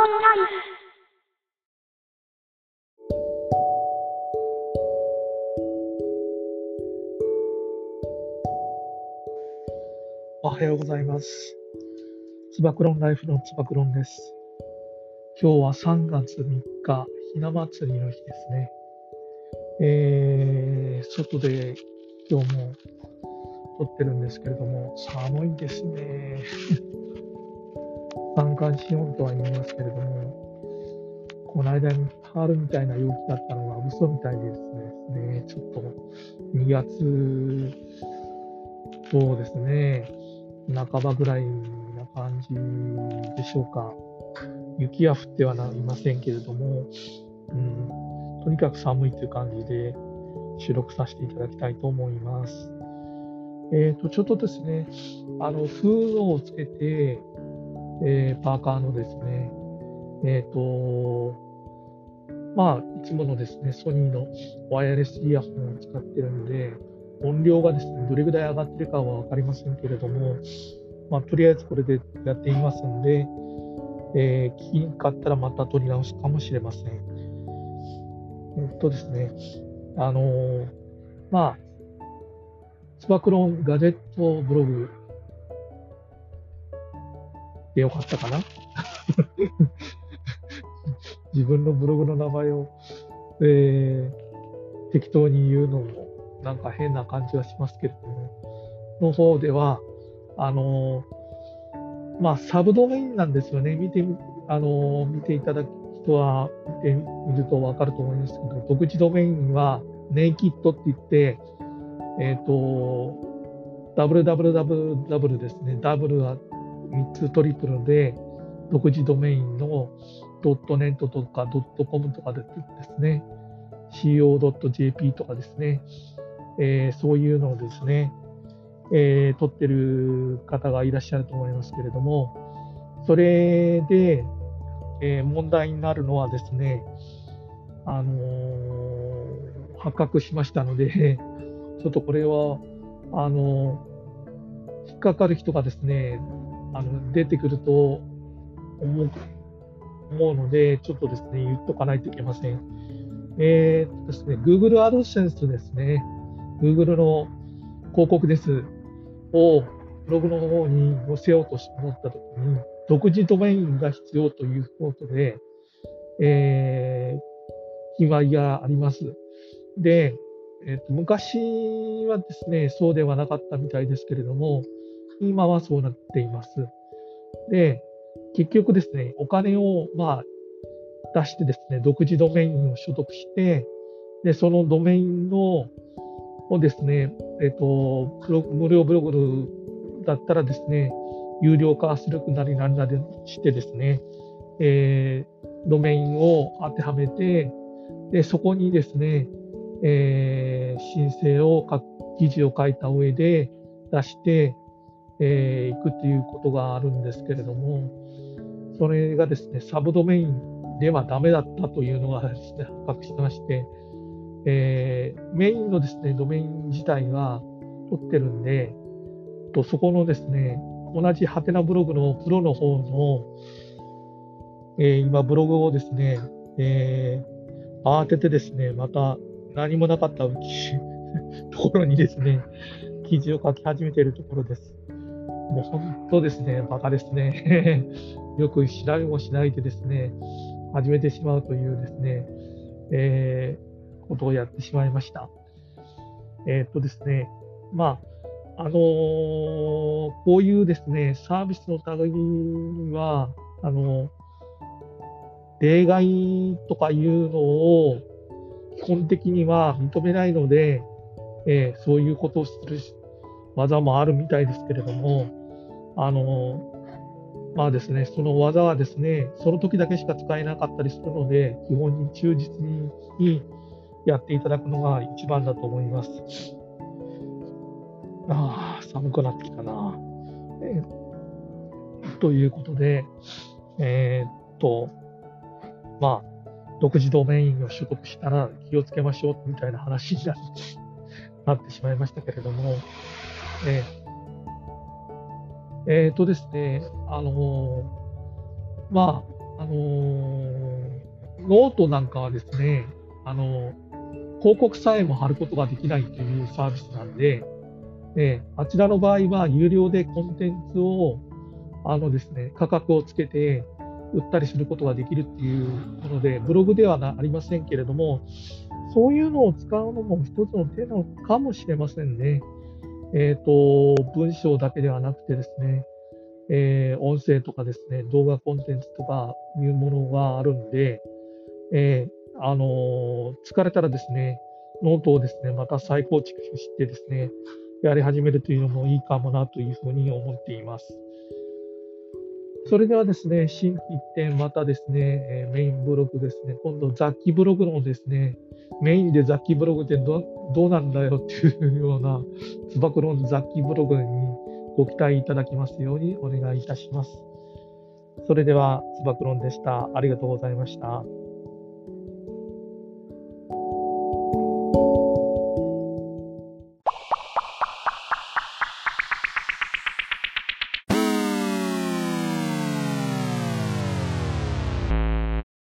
クロンライフ。おはようございます。つばくろんライフのつばくろんです。今日は3月3日、ひな祭りの日ですね。えー、外で今日も撮ってるんですけれども、寒いですね。三寒四温とは言いますけれども、この間に春みたいな陽気だったのが嘘みたいですね、ちょっと2月、そうですね、半ばぐらいな感じでしょうか。雪は降ってはないませんけれども、うん、とにかく寒いという感じで収録させていただきたいと思います。えっ、と、ちょっとですね、あの、フードをつけて、えーパーカーのですね、えっ、と、まあ、いつものですね、ソニーのワイヤレスイヤホンを使ってるんで、音量がですね、どれぐらい上がってるかはわかりませんけれども、まあ、とりあえずこれでやってみますんで、えー聞きにかったらまた撮り直すかもしれません。えっとですね、あのーまあ、つば九郎ガジェットブログでよかったかな？自分のブログの名前を、えー適当に言うのもなんか変な感じはしますけれども、の方では、あのーまあ、サブドメインなんですよね。見て、あのー見ていただく人は見てみるとわかると思いますけど、独自ドメインはネイキッドって言って、えっ、と、www ですね。ダブルは3つトリプルで、独自ドメインの .net とか .com とかでですね、co.jp とかですね、えーそういうのをですね、えー取ってる方がいらっしゃると思いますけれども、それで、えー問題になるのはですね、あのー発覚しましたので、ちょっとこれは、あのー引っかかる人がですね、あの出てくると思う思うので、ちょっとですね、言っとかないといけません。えーっとですね、Google AdSense ですね、Google の広告です。をブログの方に載せようと思ったときに、独自ドメインが必要ということで、えー決まりがあります。で、えーと昔はですね、そうではなかったみたいですけれども、今はそうなっています。で、結局ですね、お金を、まあ、出してですね、独自ドメインを所得して、で、そのドメインの、をですね、えっ、と、無料ブログだったらですね、有料化するなりなんなりしてですね、えードメインを当てはめて、で、そこにですね、えー申請を書く、記事を書いた上で出して、えーいくということがあるんですけれども、それがですね、サブドメインではダメだったというのがですね、発覚してまして、えーメインのですね、ドメイン自体は取ってるんで、とそこのですね、同じハテナブログのプロの方の、えー今ブログをですね、えー慌ててですね、また何もなかったうち ところにですね、記事を書き始めているところです。もう本当ですね、バカですね。よく調べもしないでですね、始めてしまうというですね、えーことをやってしまいました。えーっとですね、まあ、あのーこういうですね、サービスの類は、あのー例外とかいうのを基本的には認めないので、えーそういうことをする技もあるみたいですけれども、あのまあですね、その技はですね、その時だけしか使えなかったりするので、基本に忠実にやっていただくのが一番だと思います。ああ、寒くなってきたな。えーということで、えーっと、まあ、独自ドメインを取得したら気をつけましょうみたいな話になってしまいましたけれども、えーえーっとですね、あのーまあ、あのノートなんかはですね、あの広告さえも貼ることができないというサービスなんで、えあちらの場合は有料でコンテンツをあのですね、価格をつけて売ったりすることができるっていうもので、ブログではありませんけれども、そういうのを使うのも一つの手なのかもしれませんね。えっ、ー、と、文章だけではなくてですね、えー、音声とかですね、動画コンテンツとかいうものがあるんで、えー、あの、疲れたらですね、ノートをですね、また再構築してですね、やり始めるというのもいいかもなというふうに思っています。それではですね、心機一転、またですね、メインブログですね、今度雑記ブログのですね、メインで雑記ブログってどどうなんだよっていうような、つばくろん雑記ブログにご期待いただきますようにお願いいたします。それでは、つばくろんでした。ありがとうございました。